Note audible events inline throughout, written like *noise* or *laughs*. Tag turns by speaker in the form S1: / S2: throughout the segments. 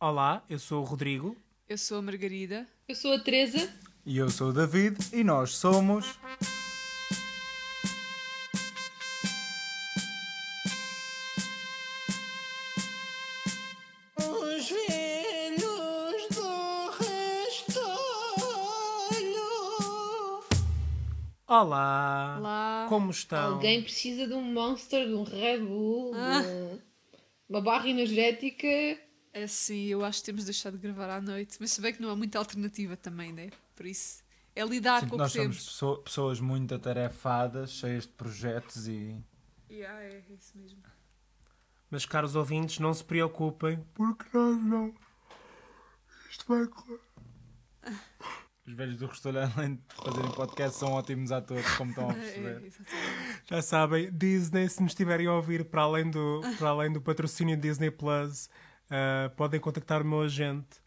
S1: Olá, eu sou o Rodrigo.
S2: Eu sou a Margarida.
S3: Eu sou a Teresa.
S4: E eu sou o David e nós somos.
S5: Os velhos do restolho.
S1: Olá.
S2: Olá.
S1: Como estão?
S3: Alguém precisa de um Monster, de um Red Bull,
S2: Ah.
S3: de um- uma barra energética.
S2: É sim, eu acho que temos de deixar de gravar à noite, mas se bem que não há muita alternativa também, né? Por isso, é lidar
S4: Sinto
S2: com
S4: que
S2: o
S4: nós
S2: que
S4: somos
S2: temos.
S4: pesso- pessoas muito atarefadas, cheias de projetos e.
S2: Yeah, é isso mesmo.
S1: Mas, caros ouvintes, não se preocupem, porque nós não. Isto vai correr. *laughs*
S4: Os velhos do restaurante, além de fazerem podcast, são ótimos atores, como estão a *laughs*
S2: É,
S4: perceber.
S2: exatamente.
S1: Já sabem, Disney, se nos estiverem a ouvir para além do, para além do patrocínio Disney Plus, ah, podem contactar o meu agente,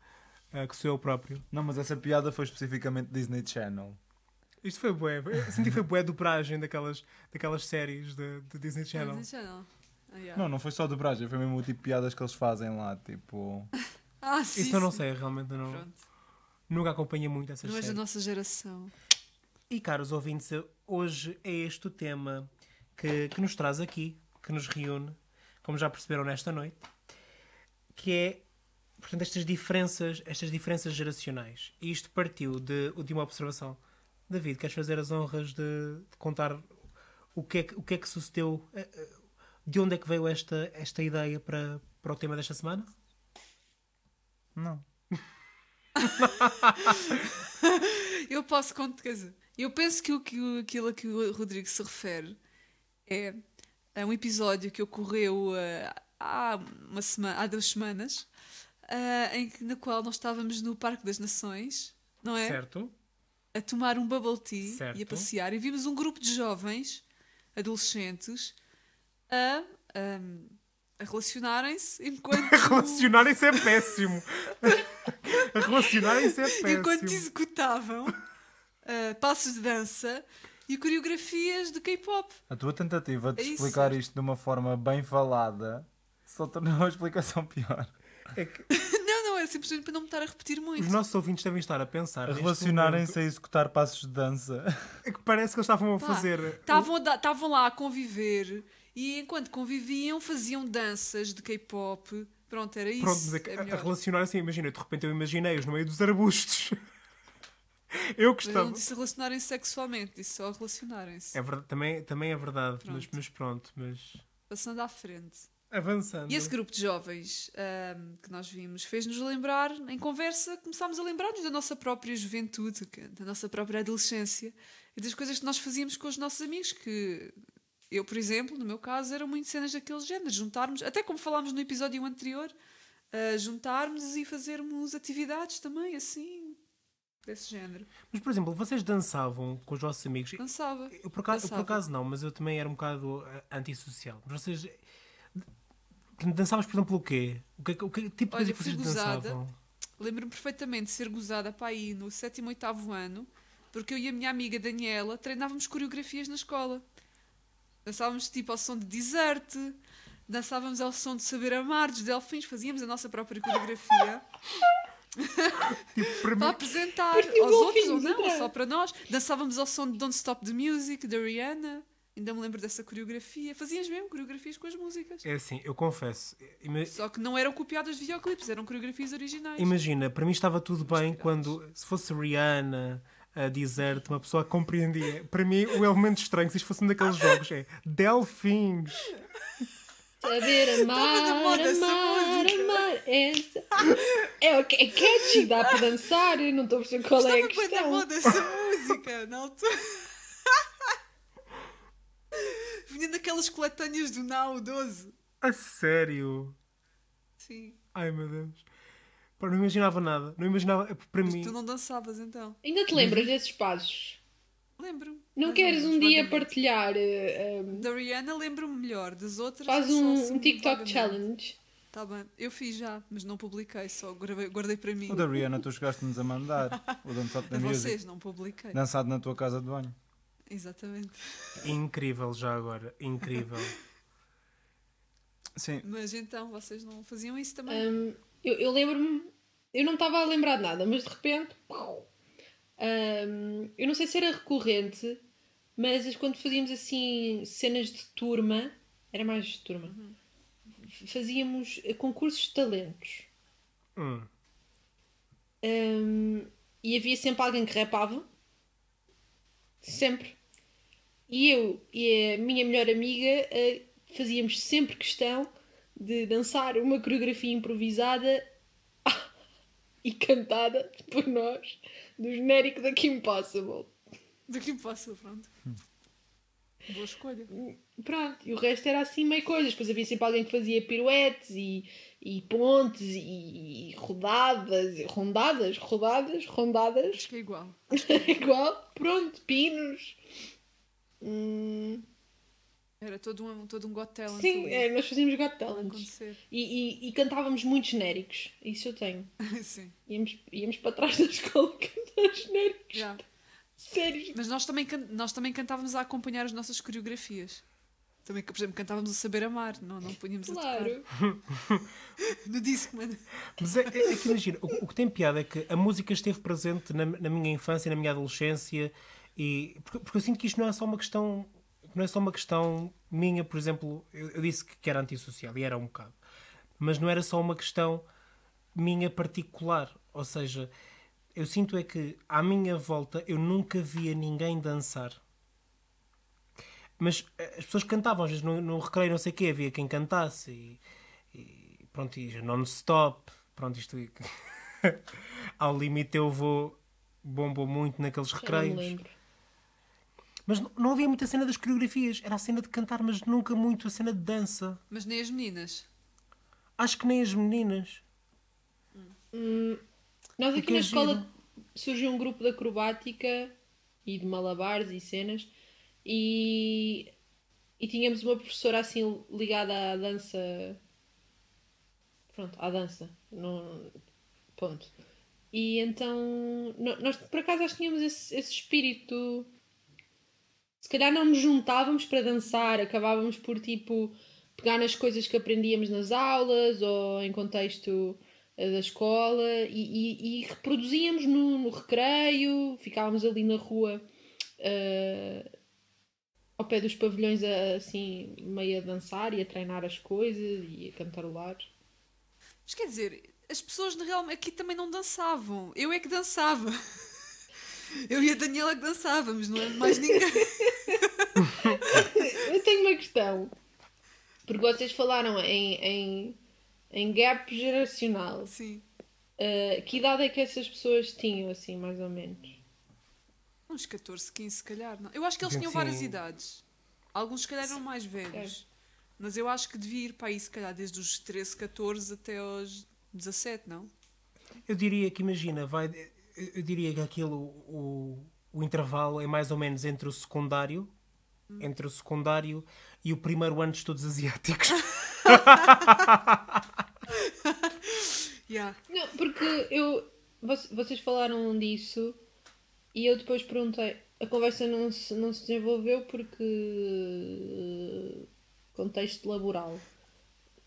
S1: ah, que sou eu próprio.
S4: Não, mas essa piada foi especificamente Disney Channel.
S1: Isto foi bué. eu Senti que foi bué dobragem daquelas, daquelas séries de, de Disney Channel.
S2: Mas já não. Ah, yeah.
S4: Não, não foi só dobragem, foi mesmo o tipo de piadas que eles fazem lá, tipo. *laughs*
S2: Ah, sim.
S1: Isso eu não
S2: sim.
S1: sei, realmente não,
S2: Pronto.
S1: nunca acompanhei muito essas
S2: Não és da
S1: séries.
S2: nossa geração.
S1: E caros ouvintes, hoje é este o tema que, que nos traz aqui, que nos reúne, como já perceberam nesta noite, que é, portanto, estas diferenças, estas diferenças geracionais. E isto partiu de, de uma observação. David, queres fazer as honras de, de contar o que, é que, o que é que sucedeu, eh, eh, de onde é que veio esta, esta ideia para, para o tema desta semana?
S4: Não.
S2: Eu posso contar, quer dizer, eu penso que, o, que aquilo a que o Rodrigo se refere é a um episódio que ocorreu ah, há, uma semana, há duas semanas, ah, em que, na qual nós estávamos no Parque das Nações, não é?
S1: Certo?
S2: A tomar um bubble tea
S1: Certo.
S2: e a passear, e vimos um grupo de jovens, adolescentes, a, a relacionarem-se enquanto. *laughs*
S1: Relacionarem-se é péssimo. *laughs* Relacionarem-se é péssimo.
S2: enquanto executavam ah, passos de dança e coreografias de K-pop.
S4: A tua tentativa de
S2: É
S4: explicar isto de uma forma bem falada só tornou *laughs* a explicação pior.
S1: É que *laughs*
S2: Não, não, é simplesmente para não me estar a repetir muito.
S1: os nossos ouvintes devem estar a pensar.
S4: Relacionarem-se a executar passos de dança.
S1: É que parece que eles estavam a
S2: Pá,
S1: fazer.
S2: Estavam lá a conviver e enquanto conviviam faziam danças de K-pop. Pronto, era isso.
S1: Pronto, mas é que
S2: é
S1: a- a,
S2: melhor.
S1: relacionar-se, imagina, de repente eu imaginei-os no meio dos arbustos. *laughs* eu
S2: Mas eu não
S1: gostava.
S2: disse relacionarem-se sexualmente, disse só relacionarem-se.
S1: É verdade, também, também é verdade, mas,
S2: Pronto.
S1: mas pronto, mas
S2: Passando à frente.
S1: Avançando.
S2: E esse grupo de jovens ahm, que nós vimos fez-nos lembrar, em conversa, começámos a lembrar-nos da nossa própria juventude, da nossa própria adolescência e das coisas que nós fazíamos com os nossos amigos. Que eu, por exemplo, no meu caso, eram muito cenas daquele género, juntarmos, até como falámos no episódio anterior, ah, juntarmos e fazermos atividades também, assim, desse género.
S1: Mas, por exemplo, vocês dançavam com os vossos amigos.
S2: Cansava.
S1: Eu por, acaso, eu por
S2: Dançava.
S1: acaso não, mas eu também era um bocado eh, antissocial. Mas vocês. Dançavas, por exemplo, o quê? O que, o que tipo de
S2: Olha,
S1: coisa que vocês
S2: gozada.
S1: dançavam?
S2: Lembro-me perfeitamente de ser gozada para aí no sétimo, oitavo ano, porque eu e a minha amiga Daniela treinávamos coreografias na escola. Dançávamos tipo ao som de Desert, dançávamos ao som de Saber Amar, dos Delfins, fazíamos a nossa própria coreografia *laughs*
S1: Tipo, para
S2: para apresentar aos outros ou não, ou só para nós. Dançávamos ao som de Don't Stop the Music, da Rihanna. Ainda me lembro dessa coreografia. Fazíamos mesmo coreografias com as músicas.
S1: é assim, eu confesso. ima-
S2: Só que não eram copiadas de videoclipes, eram coreografias originais.
S1: Imagina, para mim estava tudo bem quando, se fosse Rihanna, a Desert, uma pessoa compreendia. Para mim, o elemento estranho, se isto fosse um daqueles jogos, é Delfins.
S3: Saber amar,
S2: Estava essa
S3: amar,
S2: música.
S3: amar. Essa. É, ok, é catchy, dá para dançar. Eu não estou a perceber qual é a
S2: Estava bem na
S3: questão.
S2: moda essa música na altura. Vinha daquelas coletâneas do Now 12.
S1: A sério?
S2: Sim.
S1: Ai meu Deus. Pá, não imaginava nada. Não imaginava. é Para
S2: Mas
S1: mim.
S2: tu não dançavas então?
S3: Ainda te lembras desses passos?
S2: Lembro.
S3: Não
S2: mais ou
S3: queres um dia partilhar? eh, um,
S2: Da Rihanna lembro-me melhor, das outras.
S3: faz um,
S2: assim
S3: um TikTok challenge.
S2: Tá bem. Eu fiz já, mas não publiquei, só guardei, guardei para mim.
S4: O da Rihanna, tu chegaste-nos a mandar. O Don't Stop *laughs* the
S2: A
S4: Music.
S2: vocês, não publiquei.
S4: Dançado na tua casa de banho.
S2: Exatamente.
S1: Incrível já agora. Incrível.
S4: Sim.
S2: Mas então, vocês não faziam isso também?
S3: Um, eu, eu lembro-me, eu não estava a lembrar de nada, mas de repente, hum, eu não sei se era recorrente, mas quando fazíamos assim cenas de turma, era mais de turma, fazíamos eh, concursos de talentos.
S1: Hum.
S3: Hum, e havia sempre alguém que rapava. Sempre. E eu e a minha melhor amiga eh, fazíamos sempre questão de dançar uma coreografia improvisada *laughs* e cantada por nós do genérico da Kim Possible.
S2: Daqui passa, pronto. Boa escolha.
S3: Pronto, e o resto era assim meio coisas. Depois havia sempre alguém que fazia piruetes e, e pontes e, e rodadas, rondadas, rodadas, rondadas.
S2: Acho que é igual. *laughs*
S3: Igual, pronto, pinos. Hum,
S2: Era todo um, todo um got talent
S3: sim, é, nós fazíamos Got
S2: acontecer.
S3: E, e, e cantávamos muito genéricos. Isso eu tenho. *laughs*
S2: sim.
S3: Íamos, íamos para trás da escola *laughs* cantar genéricos.
S2: já.
S3: Sério.
S2: Mas nós também, nós também cantávamos a acompanhar as nossas coreografias. Também, por exemplo, cantávamos a saber amar, não, não punhamos a
S3: Claro.
S2: tocar. *laughs* No Discman.
S1: Mas é, é, é que imagina, o, o que tem piada é que a música esteve presente na, na minha infância, na minha adolescência, e porque, porque eu sinto que isto não é só uma questão, não é só uma questão minha, por exemplo, eu, eu disse que, que era antissocial e era um bocado, mas não era só uma questão minha particular, ou seja, eu sinto é que à minha volta eu nunca via ninguém dançar. Mas eh, as pessoas cantavam, às vezes no, no recreio, não sei o quê, havia quem cantasse e, e pronto, e non-stop. Pronto, isto. *laughs* Ao limite eu vou. bombou muito naqueles recreios.
S3: lembro.
S1: Mas não, não havia muita cena das coreografias, era a cena de cantar, mas nunca muito a cena de dança.
S2: Mas nem as meninas.
S1: Acho que nem as meninas.
S3: Nós
S1: O
S3: aqui
S1: que
S3: na
S1: é
S3: escola
S1: giro.
S3: surgiu um grupo de acrobática e de malabares e cenas e, e tínhamos uma professora assim ligada à dança. Pronto, à dança. Não, ponto. E então no- nós por acaso acho tínhamos esse, esse espírito. Se calhar não nos juntávamos para dançar, acabávamos por tipo pegar nas coisas que aprendíamos nas aulas ou em contexto eh, da escola e, e- e reproduzíamos no, no recreio, ficávamos ali na rua eh, ao pé dos pavilhões a- assim meio a dançar e a treinar as coisas e a cantarolar.
S2: Mas quer dizer, as pessoas realmente aqui também não dançavam. Eu é que dançava. Eu e a Daniela que dançávamos, não é mais ninguém. *laughs*
S3: Eu tenho uma questão. Porque vocês falaram em, em, em gap geracional.
S2: Sim.
S3: Eh, que idade é que essas pessoas tinham, assim, mais ou menos?
S2: Uns 14, 15 se calhar. Não. Eu acho que eles tinham várias idades. Alguns se calhar eram mais velhos. Mas eu acho que devia ir para aí se calhar desde os 13, 14 até aos 17, não?
S1: Eu diria que, imagina, vai. Eu diria que aquilo, o, o intervalo é mais ou menos entre o secundário, entre o secundário e o primeiro ano de estudos asiáticos. *laughs* *laughs*
S2: Yeah.
S3: Não, porque eu. voc- Vocês falaram disso e eu depois perguntei. A conversa não se, não se desenvolveu porque. eh, contexto laboral.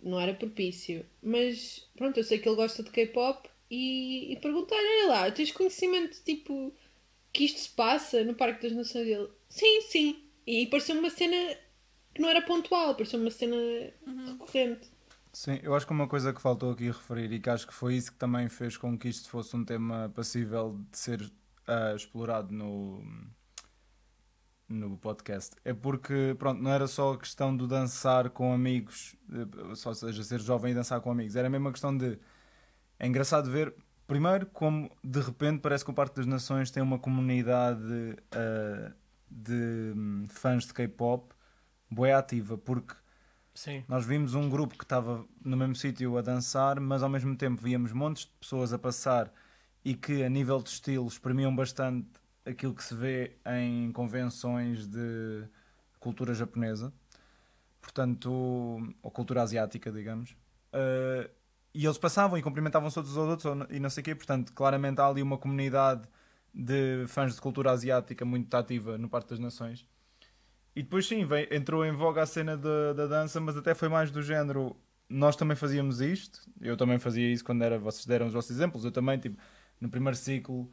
S3: Não era propício. Mas pronto, eu sei que ele gosta de K-pop e, e perguntei-lhe, olha lá, tens conhecimento tipo que isto se passa no Parque das Nações dele? Sim, sim. E pareceu uma cena que não era pontual, pareceu uma cena recorrente.
S4: Sim, eu acho que uma coisa que faltou aqui referir e que acho que foi isso que também fez com que isto fosse um tema passível de ser ah, explorado no, no podcast é porque, pronto, não era só a questão do dançar com amigos, ou seja, ser jovem e dançar com amigos, era mesmo a questão de. É engraçado ver, primeiro, como de repente parece que o Parque das Nações tem uma comunidade ah, de fãs de K-pop boa ativa, porque
S1: Sim.
S4: nós vimos um grupo que estava no mesmo sítio a dançar, mas ao mesmo tempo víamos montes de pessoas a passar e que, a nível de estilo, exprimiam bastante aquilo que se vê em convenções de cultura japonesa, portanto, ou cultura asiática, digamos. Uh, e eles passavam e cumprimentavam-se todos aos outros ou- e não sei o quê, portanto, claramente há ali uma comunidade de fãs de cultura asiática muito ativa no Parque das Nações. E depois sim, entrou em voga a cena da, da dança, mas até foi mais do género nós também fazíamos isto, eu também fazia isso quando era, vocês deram os vossos exemplos, eu também, tipo, no primeiro ciclo,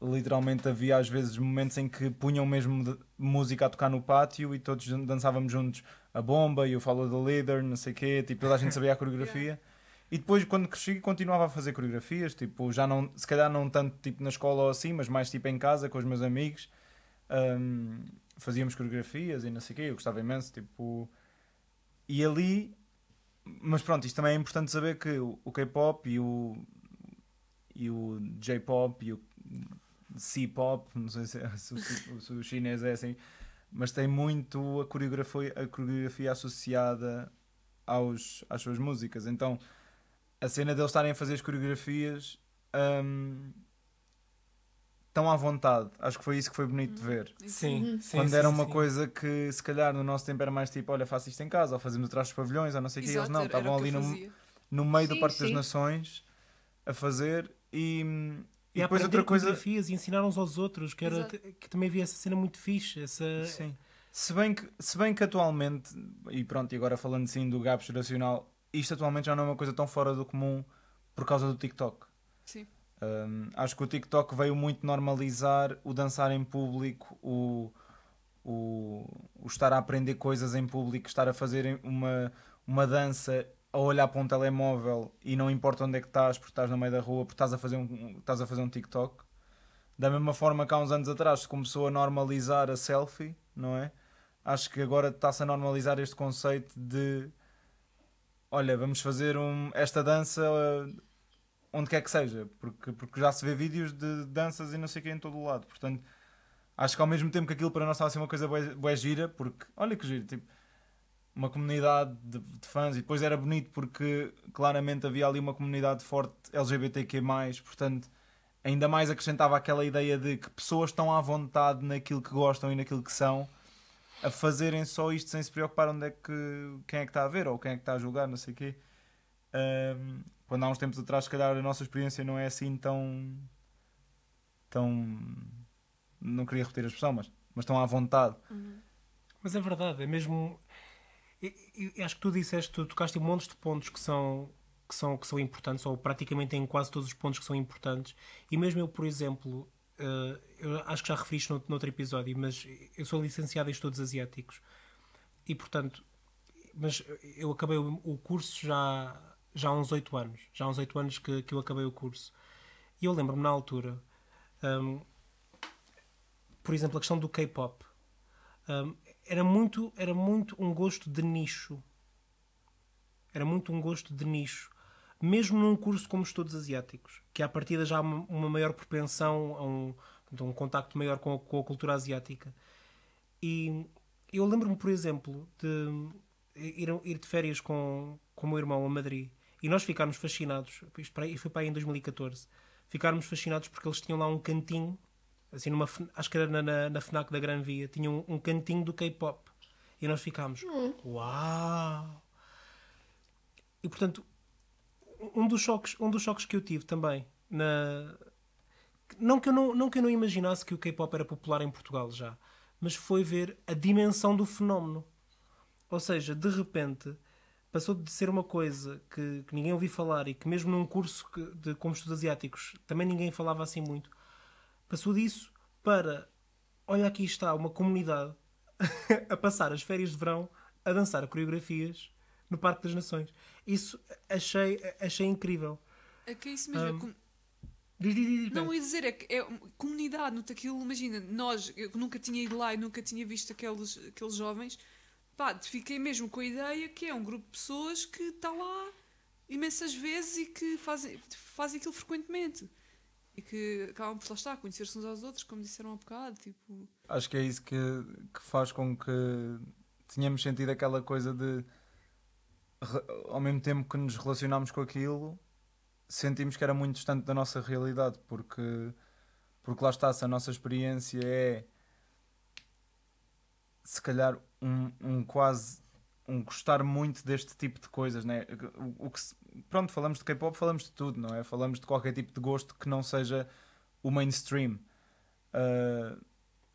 S4: literalmente havia às vezes momentos em que punham mesmo música a tocar no pátio e todos dançávamos juntos a bomba e o Follow the Leader, não sei o quê, tipo, toda a gente sabia a coreografia. *laughs* E depois, quando cresci, continuava a fazer coreografias, tipo, já não, se calhar não tanto tipo na escola ou assim, mas mais tipo em casa com os meus amigos. Ahm, fazíamos coreografias e não sei o quê, eu gostava imenso, tipo. E ali. Mas pronto, isto também é importante saber que o, o K-pop e o. e o J-pop e o C-pop, não sei se, se o- se o chinês é assim, mas tem muito a coreografia, a coreografia associada aos, às suas músicas. Então a cena deles estarem a fazer as coreografias hum, tão à vontade. Acho que foi isso que foi bonito de ver.
S1: Sim, sim.
S4: Quando
S1: sim,
S4: era
S1: sim,
S4: uma
S1: sim.
S4: coisa que se calhar no nosso tempo era mais tipo, olha, faço isto em casa, ou fazemos atrás dos pavilhões, ou não sei o que, eles não, estavam ali no, no meio do
S3: Sim,
S4: Parque das. Nações a fazer e, e,
S1: E,
S4: depois outra coisa.
S1: e ensinar uns aos outros, que, era,
S2: Exato.
S1: que também havia essa cena muito fixe. Essa...
S4: Sim. Se bem, que, se bem que atualmente, e pronto, e agora falando sim do gap geracional, isto atualmente já não é uma coisa tão fora do comum por causa do TikTok.
S2: Sim.
S4: Um, acho que o TikTok veio muito normalizar o dançar em público, o, o, o estar a aprender coisas em público, estar a fazer uma, uma dança a olhar para um telemóvel e não importa onde é que estás, porque estás no meio da rua, porque estás a fazer um, estás a fazer um TikTok. Da mesma forma que há uns anos atrás se começou a normalizar a selfie, não é? Acho que agora está-se a normalizar este conceito de olha, vamos fazer um, esta dança uh, onde quer que seja, porque, porque já se vê vídeos de danças e não sei o que em todo o lado. Portanto, acho que ao mesmo tempo que aquilo para nós estava a ser uma coisa bué gira, porque olha que giro, tipo, uma comunidade de, de fãs e depois era bonito porque claramente havia ali uma comunidade forte LGBTQ+, portanto, ainda mais acrescentava aquela ideia de que pessoas estão à vontade naquilo que gostam e naquilo que são a fazerem só isto sem se preocupar onde é que quem é que está a ver ou quem é que está a julgar, não sei o quê. Ahm, quando há uns tempos atrás, se calhar a nossa experiência não é assim tão. tão. não queria repetir a expressão, mas, mas tão à vontade.
S1: Mas é verdade, é mesmo. Eu- eu acho que tu disseste, tu tocaste em montes de pontos que são, que, são, que são importantes, ou praticamente em quase todos os pontos que são importantes. E mesmo eu, por exemplo, eh, eu acho que já referi isto noutro, noutro episódio, mas eu sou licenciado em estudos asiáticos. E portanto, mas eu acabei o, curso já, já há uns 8 anos. Já há uns 8 anos que, que eu acabei o curso. E eu lembro-me na altura, hum, por exemplo, a questão do K-pop. Hum, era muito era muito um gosto de nicho. Era muito um gosto de nicho. Mesmo num curso como estudos asiáticos que à partida já há uma, maior propensão a um, um contacto maior com a, com a cultura asiática. E eu lembro-me por exemplo de ir, ir de férias com, com o meu irmão a Madrid. E nós ficámos fascinados isto foi para aí em 2014 ficámos fascinados porque eles tinham lá um cantinho assim numa acho que era na, na, na FNAC da Gran Via tinha um, um cantinho do K-pop. E nós ficámos uau! E portanto um dos choques um dos choques que eu tive também na não que eu não, não que eu não imaginasse que o K-pop era popular em Portugal já mas foi ver a dimensão do fenómeno. Ou seja de repente passou de ser uma coisa que, que ninguém ouvia falar e que mesmo num curso que- de como estudos asiáticos também ninguém falava assim muito passou disso para olha aqui está uma comunidade *laughs* a passar as férias de verão a dançar coreografias no Parque das Nações. Isso achei, achei incrível.
S2: É que é isso mesmo. é
S1: Hum,
S2: com-
S1: Diz, diz, diz,
S2: Não, ia dizer, é que é comunidade, no aquilo, imagina, nós, eu nunca tinha ido lá e nunca tinha visto aqueles, aqueles jovens, pá, fiquei mesmo com a ideia que é um grupo de pessoas que está lá imensas vezes e que fazem, fazem aquilo frequentemente. E que acabam por lá estar, conhecer-se uns aos outros, como disseram há bocado, tipo...
S4: Acho que é isso que, que faz com que tenhamos sentido aquela coisa de ao mesmo tempo que nos relacionámos com aquilo, sentimos que era muito distante da nossa realidade, porque, porque lá está, se a nossa experiência é se calhar um, um quase um gostar muito deste tipo de coisas, né? O, o que se- pronto, falamos de K-pop, falamos de tudo, não é? Falamos de qualquer tipo de gosto que não seja o mainstream. Ah,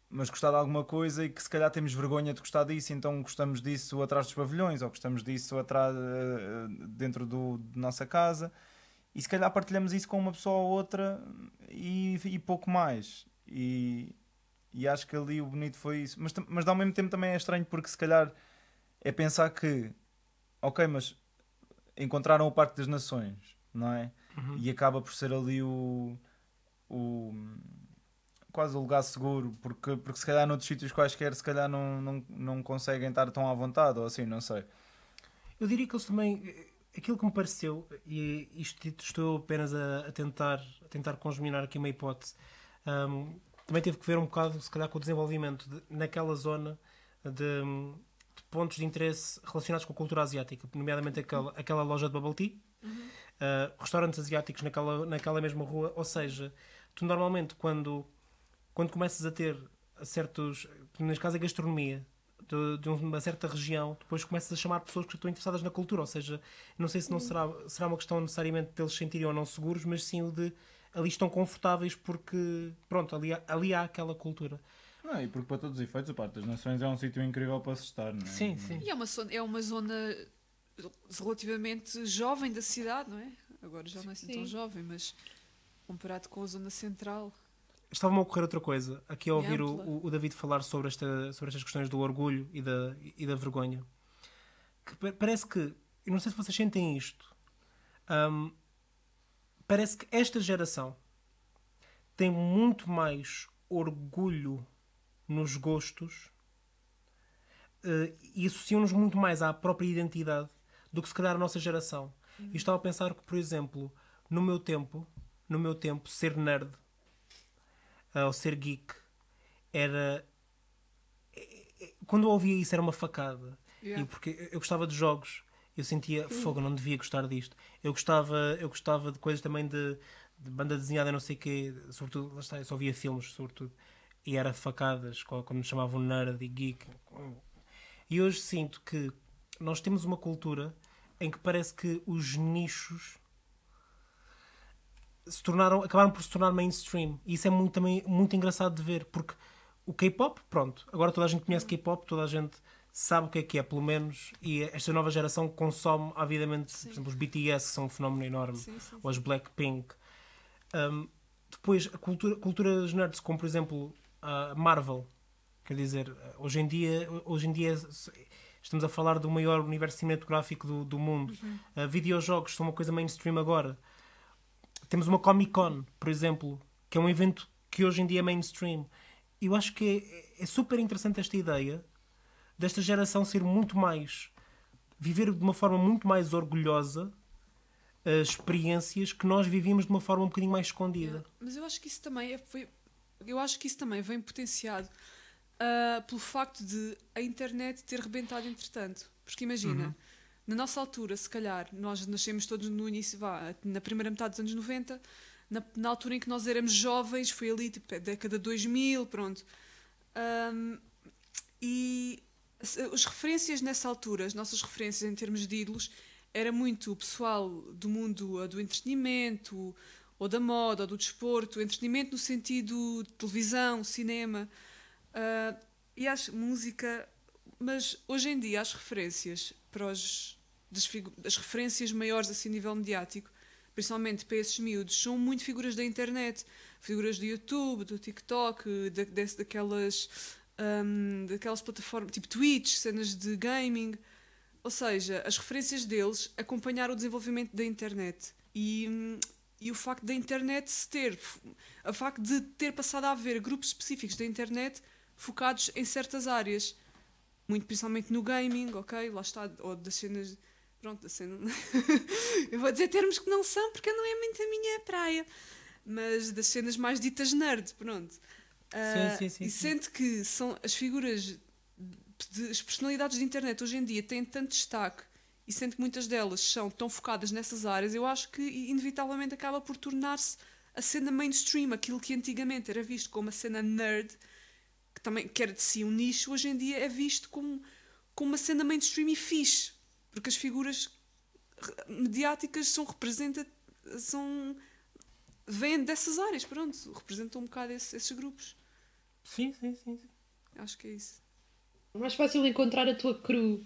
S4: mas gostar de alguma coisa e que se calhar temos vergonha de gostar disso, então gostamos disso atrás dos pavilhões ou gostamos disso atrás, eh, dentro do, de nossa casa e se calhar partilhamos isso com uma pessoa ou outra e, e pouco mais. E, e acho que ali o bonito foi isso. Mas, mas ao mesmo tempo também é estranho porque se calhar é pensar que, ok, mas encontraram o Parque das Nações, não é? E acaba por ser ali o, o quase o lugar seguro, porque, porque se calhar noutros sítios quaisquer se calhar não, não, não conseguem estar tão à vontade, ou assim, não sei.
S1: Eu diria que eles também. Aquilo que me pareceu, e isto estou apenas a, a tentar, a tentar congeminar aqui uma hipótese, hum, também teve que ver um bocado, se calhar, com o desenvolvimento de- naquela zona de pontos de interesse relacionados com a cultura asiática, nomeadamente aquela, aquela loja de bubble tea, uh, restaurantes asiáticos naquela, naquela mesma rua. Ou seja, tu normalmente, quando, quando começas a ter certos, neste caso a gastronomia, de, de uma certa região, depois começas a chamar pessoas que estão interessadas na cultura. Ou seja, não sei se não será, será uma questão necessariamente deles se sentirem ou não seguros, mas sim o de ali estão confortáveis porque, pronto, ali, ali há aquela cultura.
S4: Não, e porque para todos os efeitos o Parque das Nações é um sítio incrível para se estar, não é?
S1: Sim, sim.
S2: E é uma, zona, é uma zona relativamente jovem da cidade, não é? Agora já não é assim tão
S3: Sim.
S2: jovem, mas comparado com a zona central.
S1: Estava-me a ocorrer outra coisa, aqui a ouvir o, o- David falar sobre, esta, sobre estas questões do orgulho e da, e da vergonha. Que pa- parece que, eu não sei se vocês sentem isto, hum, parece que esta geração tem muito mais orgulho nos gostos eh, e associam-nos muito mais à própria identidade do que se calhar a nossa geração. E estava a pensar que, por exemplo, no meu tempo, no meu tempo, ser nerd uh, ou ser geek era é- quando eu ouvia isso era uma facada
S2: Yeah.
S1: e porque eu gostava de jogos eu sentia fogo não devia gostar disto eu gostava eu gostava de coisas também de, de banda desenhada não sei quê sobretudo lá está eu só via filmes sobretudo e era facadas co- quando me chamavam nerd e geek e hoje sinto que nós temos uma cultura em que parece que os nichos se tornaram, acabaram por se tornar mainstream. E isso é muito, também muito engraçado de ver, porque o K-pop, pronto, agora toda a gente conhece K-pop, toda a gente sabe o que é que é, pelo menos, e esta nova geração consome avidamente, por exemplo, os BTS, que são um fenómeno enorme,
S2: Sim, sim,
S1: ou as Blackpink. Um, depois, a cultura, culturas nerds, como por exemplo a Marvel, quer dizer, hoje em dia, hoje em dia estamos a falar do maior universo cinematográfico do, do mundo. Uh, videojogos são uma coisa mainstream agora. Temos uma Comic Con, por exemplo, que é um evento que hoje em dia é mainstream. Eu acho que é, é super interessante esta ideia desta geração ser muito mais. viver de uma forma muito mais orgulhosa as experiências que nós vivíamos de uma forma um bocadinho mais escondida.
S2: Yeah. Mas eu acho que isso também é, foi, eu acho que isso também vem potenciado ah, pelo facto de a internet ter rebentado entretanto. Porque imagina, na nossa altura, se calhar, nós nascemos todos no início, vá, na primeira metade dos anos 90, na, na altura em que nós éramos jovens, foi ali, tipo, a década de 2000, pronto. Ahm, e as referências nessa altura, as nossas referências em termos de ídolos, era muito o pessoal do mundo do entretenimento, ou da moda, ou do desporto, entretenimento no sentido de televisão, cinema, ah, e acho música, mas hoje em dia as referências para os, as referências maiores assim a nível mediático, principalmente para esses miúdos, são muito figuras da internet, figuras do YouTube, do TikTok, da, desse- daquelas, ahm, daquelas plataformas tipo Twitch, cenas de gaming. Ou seja, as referências deles acompanharam o desenvolvimento da internet. E, hum, e o facto da internet se ter, o facto de ter passado a haver grupos específicos da internet focados em certas áreas, muito principalmente no gaming, ok? Lá está, ou das cenas. Pronto, da cena. *laughs* Eu vou dizer termos que não são porque não é muito a minha praia, mas das cenas mais ditas nerd, pronto. Ah,
S1: sim, sim,
S2: E
S1: sim.
S2: sente que são as figuras, de, as personalidades de internet hoje em dia têm tanto destaque e sente que muitas delas são tão focadas nessas áreas, eu acho que inevitavelmente acaba por tornar-se a cena mainstream, aquilo que antigamente era visto como a cena nerd, que também que era de si um nicho, hoje em dia é visto como, como uma cena mainstream e fixe, porque as figuras mediáticas são representa são vêm dessas áreas, pronto, representam um bocado esse- esses grupos.
S1: Sim, sim, sim. sim.
S2: Acho que é isso.
S3: É mais fácil encontrar a tua cru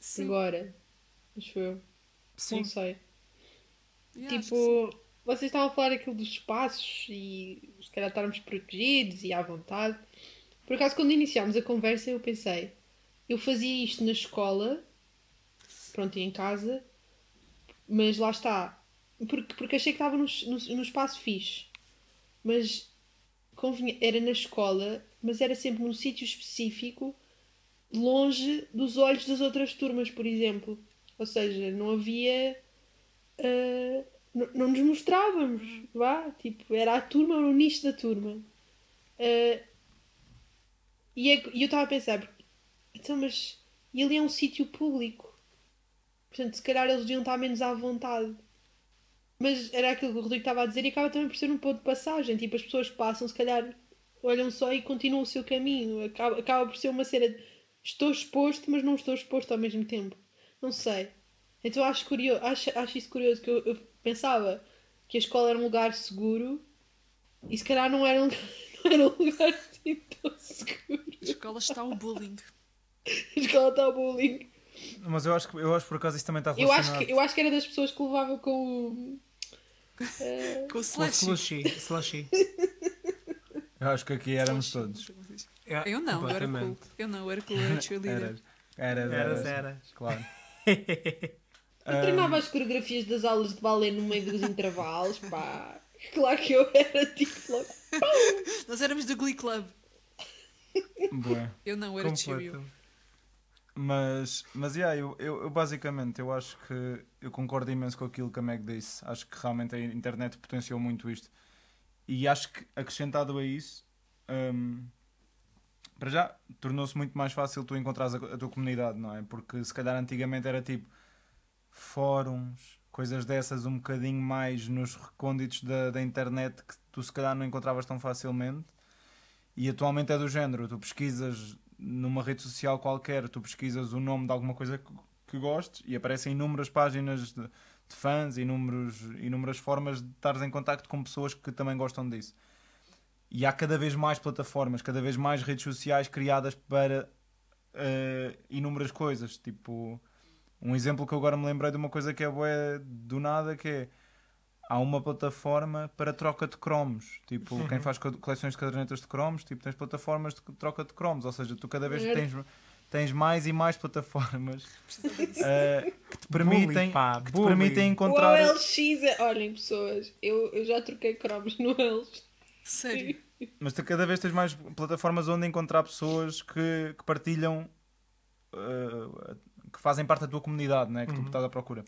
S2: Sim.
S3: agora. Acho eu.
S1: Sim.
S3: Não sei.
S2: Yeah,
S3: tipo, vocês estavam a falar aquilo dos espaços e se calhar estarmos protegidos e à vontade. Por acaso, quando iniciámos a conversa, eu pensei, eu fazia isto na escola, pronto, e em casa, mas lá está. Porque, porque achei que estava num, num, num espaço fixe. Mas convinha, era na escola, mas era sempre num sítio específico, longe dos olhos das outras turmas, por exemplo. Ou seja, não havia. ah, não, não nos mostrávamos, vá? Tipo, era a turma, era o nicho da turma. Ah, e é- e eu estava a pensar, então, mas e ali é um sítio público. Portanto, se calhar eles deviam estar menos à vontade. Mas era aquilo que o Rodrigo estava a dizer e acaba também por ser um ponto de passagem. Tipo, as pessoas passam, se calhar olham só e continuam o seu caminho. Acaba, acaba por ser uma cena de estou exposto, mas não estou exposto ao mesmo tempo. Não sei. Então acho, curioso, acho, acho isso curioso, que eu, eu pensava que a escola era um lugar seguro e se calhar não era um, *laughs* não era um lugar assim tão seguro.
S2: A escola está o bullying.
S3: A escola está ao bullying.
S4: Mas eu acho que, eu acho que por acaso isso também está
S3: Eu
S4: relacionado.
S3: acho, que, eu acho que era das pessoas que levava com o. eh, *laughs*
S2: Com o
S1: Com
S2: slushy.
S1: slushy. *laughs*
S4: Eu acho que aqui éramos
S2: Slushy,
S4: todos.
S1: É,
S2: Eu não, eu era cool. Eu não, eu era cool, eu era cheerleader.
S4: Eras, eras,
S1: Eras,
S4: eras,
S1: eras.
S4: Claro. *laughs*
S3: Eu treinava as coreografias das aulas de balé no meio dos intervalos, pá. Claro que eu era tipo. logo,
S2: Nós éramos do Glee Club.
S4: Bué.
S2: Eu não, eu era cheerio.
S4: Mas, mas yeah, eu, eu, eu basicamente eu acho que eu concordo imenso com aquilo que a Meg disse. Acho que realmente a internet potenciou muito isto. E acho que acrescentado a isso, hum, para já tornou-se muito mais fácil tu encontrares a, a tua comunidade, não é? Porque se calhar antigamente era tipo fóruns, coisas dessas um bocadinho mais nos recônditos da, da internet que tu se calhar não encontravas tão facilmente. E atualmente é do género, tu pesquisas numa rede social qualquer, tu pesquisas o nome de alguma coisa que, que gostes e aparecem inúmeras páginas de, de fãs, inúmeros, inúmeras formas de estares em contacto com pessoas que também gostam disso. E há cada vez mais plataformas, cada vez mais redes sociais criadas para eh, inúmeras coisas. Tipo, um exemplo que eu agora me lembrei de uma coisa que é bué do nada, que é há uma plataforma para troca de cromos. Tipo, quem faz co- coleções de cadernetas de cromos, tipo, tens plataformas de troca de cromos. Ou seja, tu cada vez tens, tens mais e mais plataformas *laughs* eh, que te permitem,
S1: Bullying, pá,
S4: que te permitem
S3: O
S4: encontrar.
S3: OLX é. Olhem, pessoas, eu, eu já troquei cromos no OLX.
S2: Sério.
S4: Mas tu cada vez tens mais plataformas onde encontrar pessoas que, que partilham, eh, que fazem parte da tua comunidade, né? que tu estás à procura.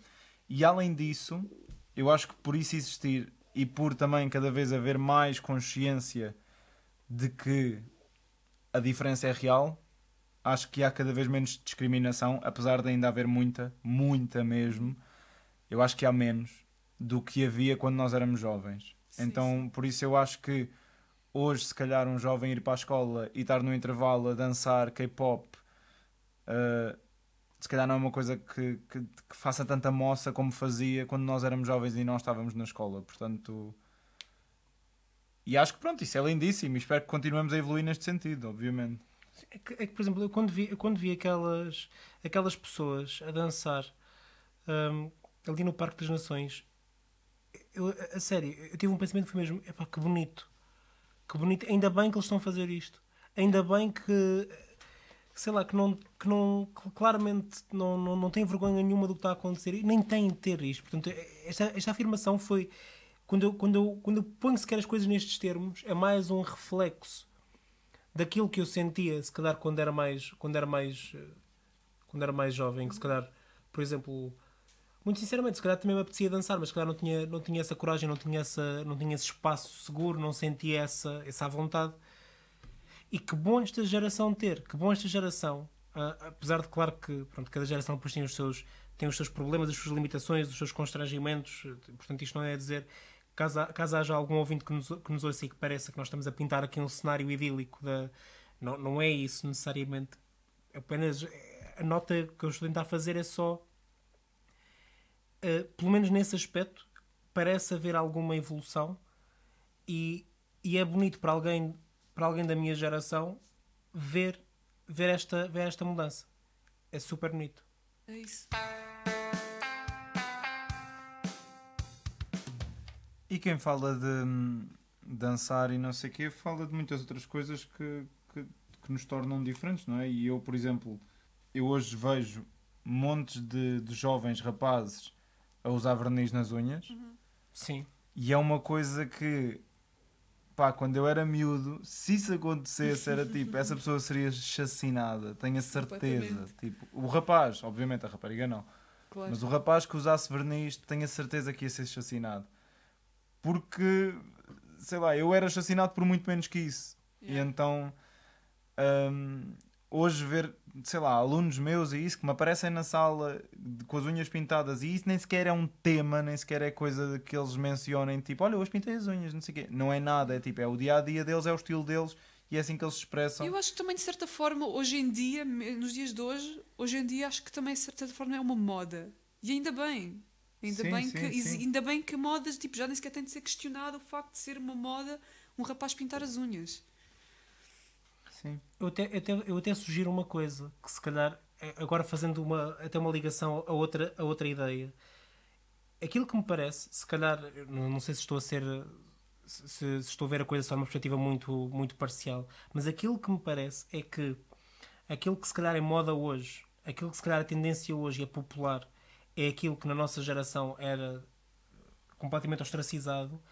S4: E além disso, eu acho que por isso existir e por também cada vez haver mais consciência de que a diferença é real, acho que há cada vez menos discriminação, apesar de ainda haver muita, muita mesmo. Eu acho que há menos do que havia quando nós éramos jovens.
S2: Sim,
S4: então, por isso eu acho que hoje, se calhar, um jovem ir para a escola e estar no intervalo a dançar K-pop, uh, se calhar não é uma coisa que, que, que faça tanta moça como fazia quando nós éramos jovens e não estávamos na escola. Portanto, e acho que pronto, isso é lindíssimo espero que continuemos a evoluir neste sentido, obviamente.
S1: É que, é que, por exemplo, eu quando vi, quando vi aquelas, aquelas pessoas a dançar hum, ali no Parque das Nações, eu, a, sério, eu tive um pensamento que foi mesmo: epá, que bonito, que bonito, ainda bem que eles estão a fazer isto, ainda bem que, sei lá, que, não, que, não, que claramente não, não, não têm vergonha nenhuma do que está a acontecer e nem têm de ter isto. Portanto, esta, esta afirmação foi. Quando eu, quando, eu, quando eu ponho sequer as coisas nestes termos, é mais um reflexo daquilo que eu sentia, se calhar quando era mais, quando era mais, quando era mais jovem, que se calhar, por exemplo, muito sinceramente, se calhar também me apetecia dançar, mas se calhar não tinha, não tinha essa coragem, não tinha, essa, não tinha esse espaço seguro, não sentia essa, essa vontade. E que bom esta geração ter, que bom esta geração, ah, apesar de claro que pronto, cada geração depois tem os seus tem os seus problemas, as suas limitações, os seus constrangimentos, portanto isto não é dizer caso, caso haja algum ouvinte que nos, que nos ouça e que pareça que nós estamos a pintar aqui um cenário idílico da não, não é isso necessariamente apenas eh, a nota que eu estou a tentar fazer é só eh, pelo menos nesse aspecto parece haver alguma evolução e, e é bonito para alguém para alguém da minha geração ver, ver, esta, ver esta mudança. É super bonito.
S2: É isso.
S4: E quem fala de hum, dançar e não sei o quê, fala de muitas outras coisas que, que, que nos tornam diferentes, não é? E eu, por exemplo, eu hoje vejo montes de, de jovens rapazes a usar verniz nas unhas
S1: Sim.
S4: e é uma coisa que, pá, quando eu era miúdo, se isso acontecesse, era tipo, essa *laughs* pessoa seria chacinada, tenho a certeza. Tipo, o rapaz, obviamente a rapariga não.
S2: Claro.
S4: Mas o rapaz que usasse verniz, tenho a certeza que ia ser chacinado. Porque, sei lá, eu era chacinado por muito menos que isso. E
S2: Yeah.
S4: então, hum, hoje ver, sei lá, alunos meus e isso que me aparecem na sala de- com as unhas pintadas e isso nem sequer é um tema, nem sequer é coisa que eles mencionem, tipo, olha, hoje pintei as unhas, não sei o quê. Não é nada, é tipo, é o dia a dia deles, é o estilo deles e é assim que eles se expressam.
S2: Eu acho que também, de certa forma, hoje em dia, nos dias de hoje, hoje em dia, acho que também, de certa forma, é uma moda. E ainda bem. Ainda,
S4: Sim,
S2: bem,
S4: sim,
S2: que,
S4: sim.
S2: ainda bem que modas, tipo, já nem sequer tem de ser questionado o facto de ser uma moda um rapaz pintar as unhas.
S4: Sim.
S1: Eu até, eu até, eu até sugiro uma coisa, que se calhar, eh, agora fazendo uma, até uma ligação a outra, a outra ideia, aquilo que me parece, se calhar, não, sei se estou a ser, se, se estou a ver a coisa só numa perspectiva muito, muito parcial, mas aquilo que me parece é que aquilo que se calhar é moda hoje, aquilo que se calhar é tendência hoje e é popular, é aquilo que na nossa geração era completamente ostracizado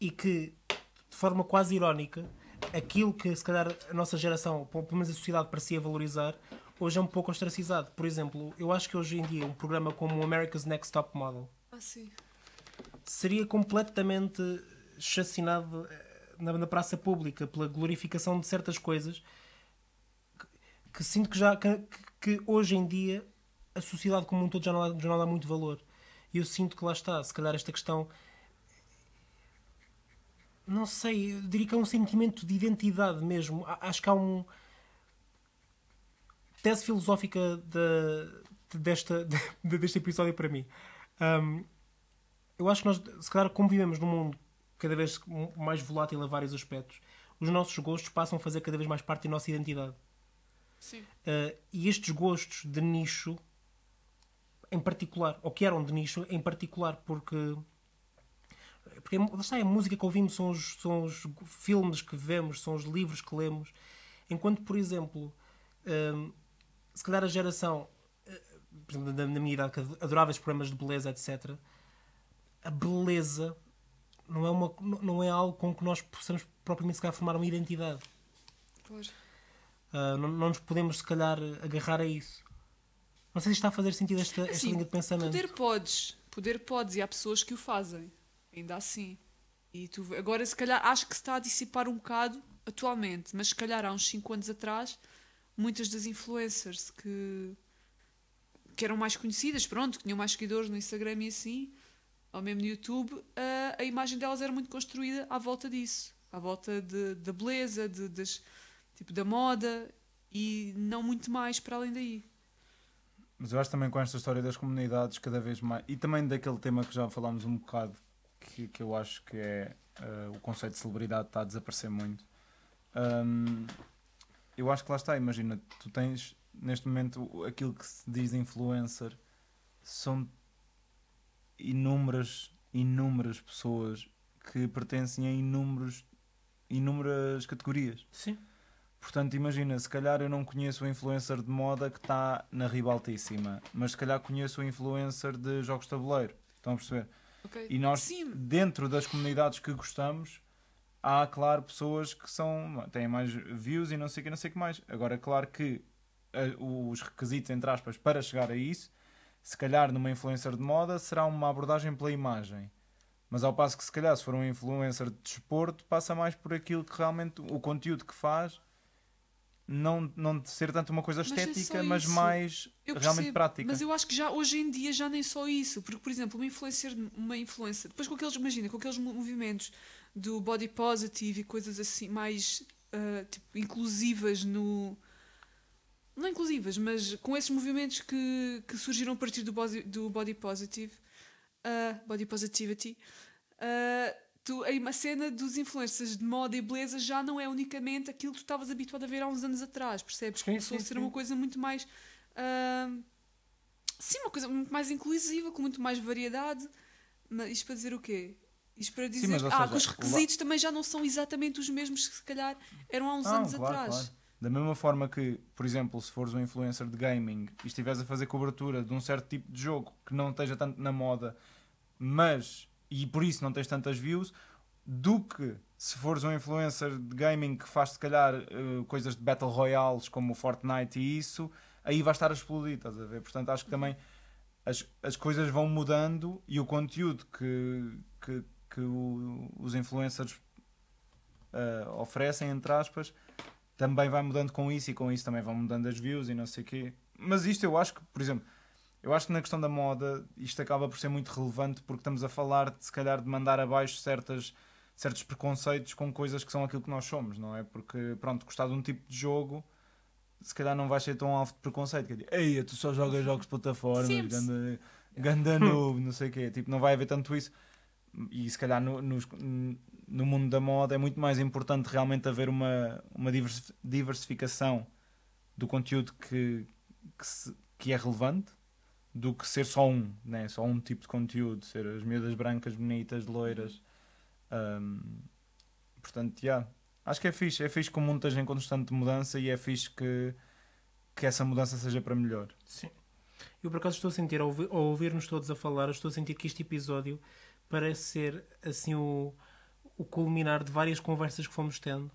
S1: e que, de forma quase irónica, aquilo que se calhar a nossa geração, pelo menos a sociedade, parecia valorizar, hoje é um pouco ostracizado. Por exemplo, eu acho que hoje em dia um programa como o America's Next Top Model
S2: Ah,
S1: seria completamente chacinado eh, na, na praça pública pela glorificação de certas coisas que, que sinto que já que, que hoje em dia a sociedade como um todo já não, já não dá muito valor. E eu sinto que lá está, se calhar esta questão não sei, eu diria que é um sentimento de identidade mesmo. Acho que há um tese filosófica *laughs* de, desta, de- deste episódio para mim. Um, eu acho que nós, se calhar, como vivemos num mundo cada vez mais volátil a vários aspectos, os nossos gostos passam a fazer cada vez mais parte da nossa identidade.
S2: Sim.
S1: Uh, e estes gostos de nicho, em particular, ou que eram de nicho, em particular, porque. Porque lá está, a música que ouvimos são os, são os filmes que vemos, são os livros que lemos. Enquanto, por exemplo, um, se calhar a geração, eh, por exemplo, da minha idade, que adorava os programas de beleza, etc., a beleza não é, uma, não é algo com que nós possamos propriamente se calhar formar uma identidade.
S2: Claro.
S1: Uh, não, não nos podemos, se calhar, agarrar a isso. Não sei se está a fazer sentido esta, esta
S2: Assim,
S1: linha de pensamento.
S2: Poder podes, poder podes, e há pessoas que o fazem, ainda assim. E tu, agora, se calhar, acho que se está a dissipar um bocado atualmente, mas se calhar há uns 5 anos atrás, muitas das influencers que, que eram mais conhecidas, pronto, que tinham mais seguidores no Instagram e assim, ou mesmo no YouTube, a, a imagem delas era muito construída à volta disso, à volta de- da beleza, de, das, tipo, da moda e não muito mais para além daí.
S4: Mas eu acho também com esta história das comunidades cada vez mais. E também daquele tema que já falámos um bocado, que, que eu acho que é eh, o conceito de celebridade está a desaparecer muito. Hum, eu acho que lá está, imagina, tu tens neste momento aquilo que se diz influencer, são inúmeras, inúmeras pessoas que pertencem a inúmeros, inúmeras categorias.
S1: Sim.
S4: Portanto, imagina, se calhar eu não conheço o influencer de moda que está na ribaltíssima, mas se calhar conheço o influencer de jogos de tabuleiro. Estão a perceber?
S2: Ok?
S4: E nós,
S2: Sim,
S4: dentro das comunidades que gostamos, há, claro, pessoas que são, têm mais views e não sei o que, não sei que mais. Agora, claro que eh, os requisitos, entre aspas, para chegar a isso, se calhar numa influencer de moda, será uma abordagem pela imagem. Mas ao passo que, se calhar, se for um influencer de desporto, passa mais por aquilo que realmente, o conteúdo que faz, não, não de ser tanto uma coisa
S2: Mas é
S4: estética, mas mais
S2: eu
S4: realmente
S2: percebo,
S4: prática.
S2: Mas eu acho que já hoje em dia já nem só isso, porque por exemplo, uma influencer, uma influencer, depois com aqueles, imagina, com aqueles mo- movimentos do body positive e coisas assim mais ah, tipo, inclusivas no não inclusivas, mas com esses movimentos que, que surgiram a partir do body, do body positive, ah, body positivity, ah, tu, uma cena dos influencers de moda e beleza já não é unicamente aquilo que tu estavas habituado a ver há uns anos atrás, percebes?
S1: Sim,
S2: Começou
S1: sim,
S2: a ser
S1: sim.
S2: uma coisa muito mais. ah, sim, uma coisa muito mais inclusiva, com muito mais variedade. Mas isto para dizer o quê? Isto para dizer
S4: mas,
S2: ah,
S4: seja,
S2: que os requisitos também já não são exatamente os mesmos que se calhar eram há uns
S4: Não,
S2: anos
S4: claro,
S2: atrás.
S4: claro. Da mesma forma que, por exemplo, se fores um influencer de gaming e estiveres a fazer cobertura de um certo tipo de jogo que não esteja tanto na moda, mas e por isso não tens tantas views, do que se fores um influencer de gaming que faz se calhar eh, coisas de Battle Royales como o Fortnite e isso, aí vai estar a explodir, estás a ver? Portanto, acho que também as, as coisas vão mudando e o conteúdo que, que, que o- os influencers eh, oferecem, entre aspas, também vai mudando com isso e com isso também vão mudando as views e não sei o quê. Mas isto eu acho que, por exemplo, eu acho que na questão da moda isto acaba por ser muito relevante porque estamos a falar de se calhar de mandar abaixo certas, certos preconceitos com coisas que são aquilo que nós somos, não é? Porque pronto, gostar de um tipo de jogo se calhar não vai ser tão alvo de preconceito. Que é tipo, Ei, tu só jogas jogos de plataformas, ganda, ganda *laughs* noob, não sei o quê. Tipo, não vai haver tanto isso. E se calhar no, nos- no mundo da moda é muito mais importante realmente haver uma, uma divers- diversificação do conteúdo que, que, se- que é relevante do que ser só um, né? só um tipo de conteúdo, ser as miúdas brancas, bonitas, loiras. Ahm, portanto, já. Acho que é fixe. É fixe que o mundo esteja em constante mudança e é fixe que, que essa mudança seja para melhor.
S1: Sim. Eu por acaso estou a sentir, ao ouvir- ao ouvir-nos todos a falar, estou a sentir que este episódio parece ser assim o, o culminar de várias conversas que fomos tendo.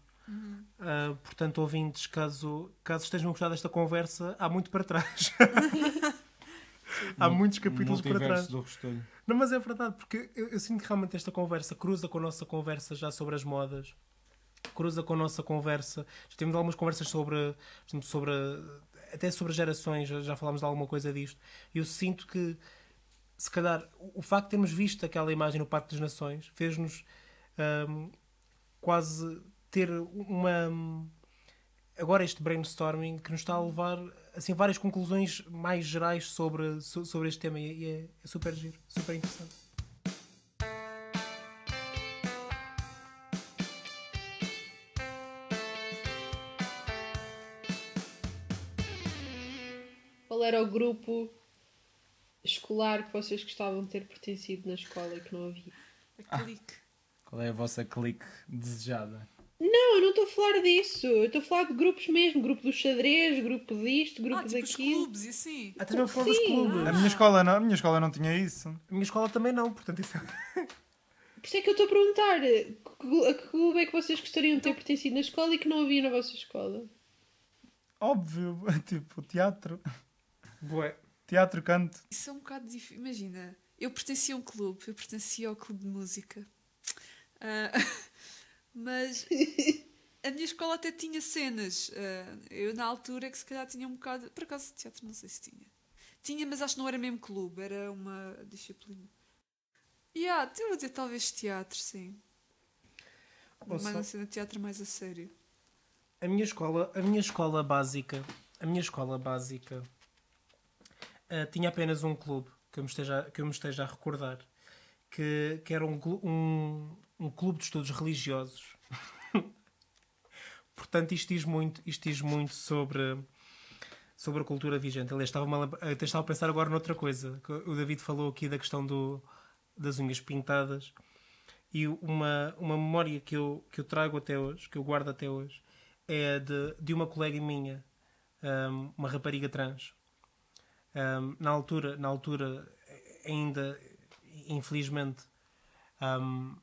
S1: Ah, portanto, ouvintes, caso, caso estejam a gostar desta conversa, há muito para trás. *laughs* há muitos capítulos para trás.
S4: do Restolho.
S1: Não, mas é verdade, porque eu, eu sinto que realmente esta conversa cruza com a nossa conversa já sobre as modas, cruza com a nossa conversa. Já temos algumas conversas sobre, sobre até sobre gerações, já, já falámos de alguma coisa disto. E eu sinto que, se calhar, o, o facto de termos visto aquela imagem no Parque das Nações fez-nos ahm, quase ter uma. Agora este brainstorming que nos está a levar assim, várias conclusões mais gerais sobre, so- sobre este tema e é, é super giro, super interessante.
S3: Qual era o grupo escolar que vocês gostavam de ter pertencido na escola e que não havia?
S2: A clique.
S4: Qual é a vossa clique desejada?
S3: Não, eu não estou a falar disso. Eu estou a falar de grupos mesmo. Grupo do xadrez, grupo disto, grupo
S2: Ah, tipo os
S3: daquilo.
S2: clubes e assim.
S1: Até não falar dos clubes.
S4: A minha escola não, a minha escola não tinha isso.
S1: A minha escola também não, portanto isso é-
S3: Por isso é que eu estou a perguntar a que clube é que vocês gostariam de ter pertencido na escola e que não havia na vossa escola?
S4: Óbvio, *laughs* tipo teatro.
S1: Bué.
S4: Teatro, canto.
S2: Isso é um bocado difícil. Imagina, eu pertencia a um clube, eu pertencia ao clube de música. Ah, *laughs* mas a minha escola até tinha cenas. Ah, eu, na altura, é que se calhar tinha um bocado. Por acaso, teatro, não sei se tinha. Tinha, mas acho que não era mesmo clube, era uma disciplina. Yeah, eu vou dizer talvez teatro, sim.
S1: Ouça.
S2: Mas uma cena de teatro mais a sério.
S1: A minha escola, a minha escola básica, a minha escola básica ah, tinha apenas um clube que eu me esteja, que eu me esteja a recordar, que, que era um, um, um clube de estudos religiosos. *laughs* Portanto, isto diz muito, isto diz muito sobre, sobre a cultura vigente. Aliás, estava, até estava a pensar agora noutra coisa. O David falou aqui da questão do, das unhas pintadas. E uma, uma memória que eu, que eu trago até hoje, que eu guardo até hoje, é de, de uma colega minha, um, uma rapariga trans. Um, na altura, na altura, ainda, infelizmente, um,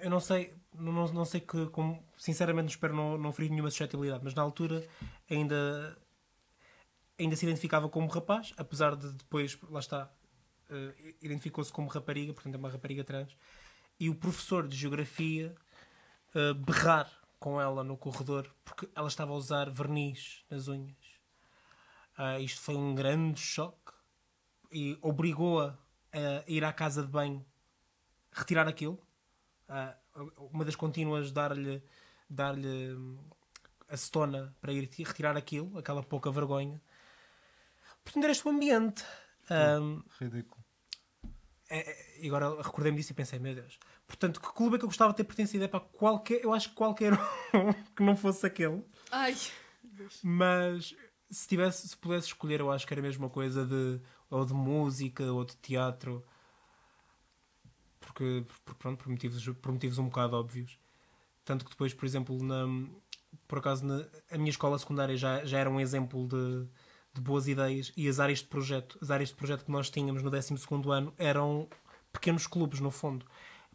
S1: eu não sei, não, não- sei que, como, sinceramente, espero não, não ferir nenhuma suscetibilidade, mas na altura ainda, ainda se identificava como rapaz, apesar de depois, lá está, eh, identificou-se como rapariga, portanto é uma rapariga trans, e o professor de geografia eh, berrar com ela no corredor porque ela estava a usar verniz nas unhas. Ah, isto foi um grande choque e obrigou-a a ir à casa de banho retirar aquilo. Ah, uma das contínuas dar-lhe dar-lhe hum, acetona para ir ti- retirar aquilo, aquela pouca vergonha. Portanto, era este o ambiente. Ahm,
S4: Ridículo.
S1: é- é- e agora recordei-me disso e pensei, meu Deus. Portanto, que clube é que eu gostava de ter pertencido? É para qualquer. Eu acho que qualquer um *laughs* que não fosse aquele.
S2: Ai,
S1: Mas se tivesse, se pudesse escolher, eu acho que era a mesma coisa de ou de música ou de teatro. Porque, por, pronto, por motivos, por motivos um bocado óbvios. Tanto que depois, por exemplo, na, por acaso na, a minha escola secundária já, já era um exemplo de, de boas ideias e as áreas de projeto, as áreas de projeto que nós tínhamos no 12 ano eram pequenos clubes, no fundo.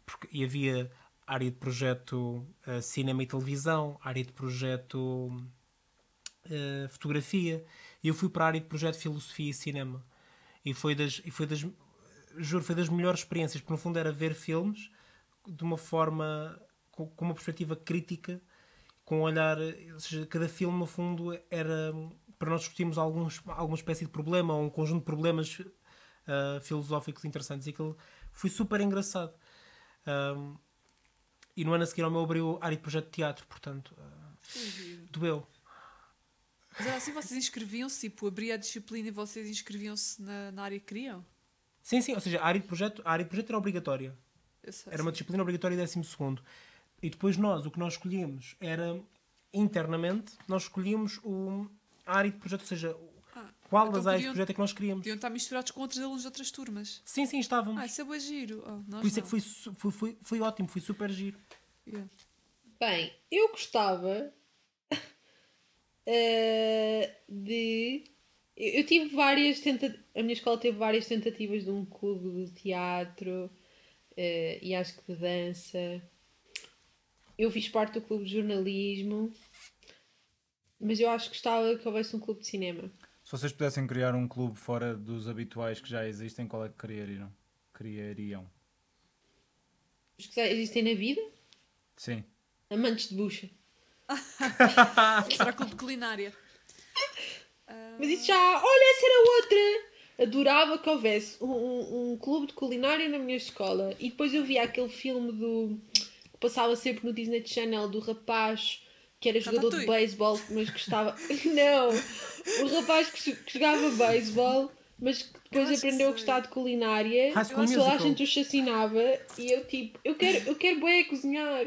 S1: Porque, e havia área de projeto eh, cinema e televisão, área de projeto eh, fotografia e eu fui para a área de projeto filosofia e cinema e foi das e foi das juro foi das melhores experiências porque no fundo era ver filmes de uma forma com, com uma perspectiva crítica com um olhar ou seja, cada filme no fundo era para nós discutirmos alguns, alguma espécie de problema ou um conjunto de problemas eh, filosóficos interessantes. E aquilo foi super engraçado. Um, e no ano a seguir ao meu abriu a área de projeto de teatro portanto eh, doeu.
S2: Mas era assim, vocês inscreviam-se, tipo, abria a disciplina e vocês inscreviam-se na, na área que queriam?
S1: Sim, sim, ou seja, a área de projeto, a área de projeto era obrigatória.
S2: Sei,
S1: Era uma
S2: sim.
S1: disciplina obrigatória em 12 segundo. E depois nós, o que nós escolhíamos era internamente, nós escolhíamos o, a área de projeto, ou seja,
S2: Ah,
S1: qual
S2: então
S1: das áreas de projeto é que nós queríamos.
S2: Podiam estar misturados com outros alunos de outras turmas.
S1: Sim, sim, estávamos.
S2: Ah, isso é bem giro. Oh, nós
S1: Por isso é
S2: não.
S1: que foi, foi, foi, foi ótimo, foi super giro.
S2: Yeah.
S3: Bem, eu gostava *laughs* eh, de. Eu eu tive várias tentativas. A minha escola teve várias tentativas de um clube de teatro eh, e acho que de dança. Eu fiz parte do clube de jornalismo, mas eu acho que gostava que houvesse um clube de cinema.
S4: Se vocês pudessem criar um clube fora dos habituais que já existem, qual é que criariam? Criariam?
S3: Os que já existem na vida,
S4: Sim.
S3: amantes de bucha. *laughs*
S2: Será clube culinária? *laughs*
S3: Mas isso já. Olha, essa era outra! Adorava que houvesse um, um, um clube de culinária na minha escola. E depois eu via aquele filme do. que passava sempre no Disney Channel do rapaz que era jogador de beisebol, mas gostava. *laughs* Não! O rapaz que, jo- que jogava beisebol, mas que depois aprendeu a gostar de culinária.
S1: High School
S3: Toda a gente o chacinava e eu tipo, eu quero, eu quero bem cozinhar.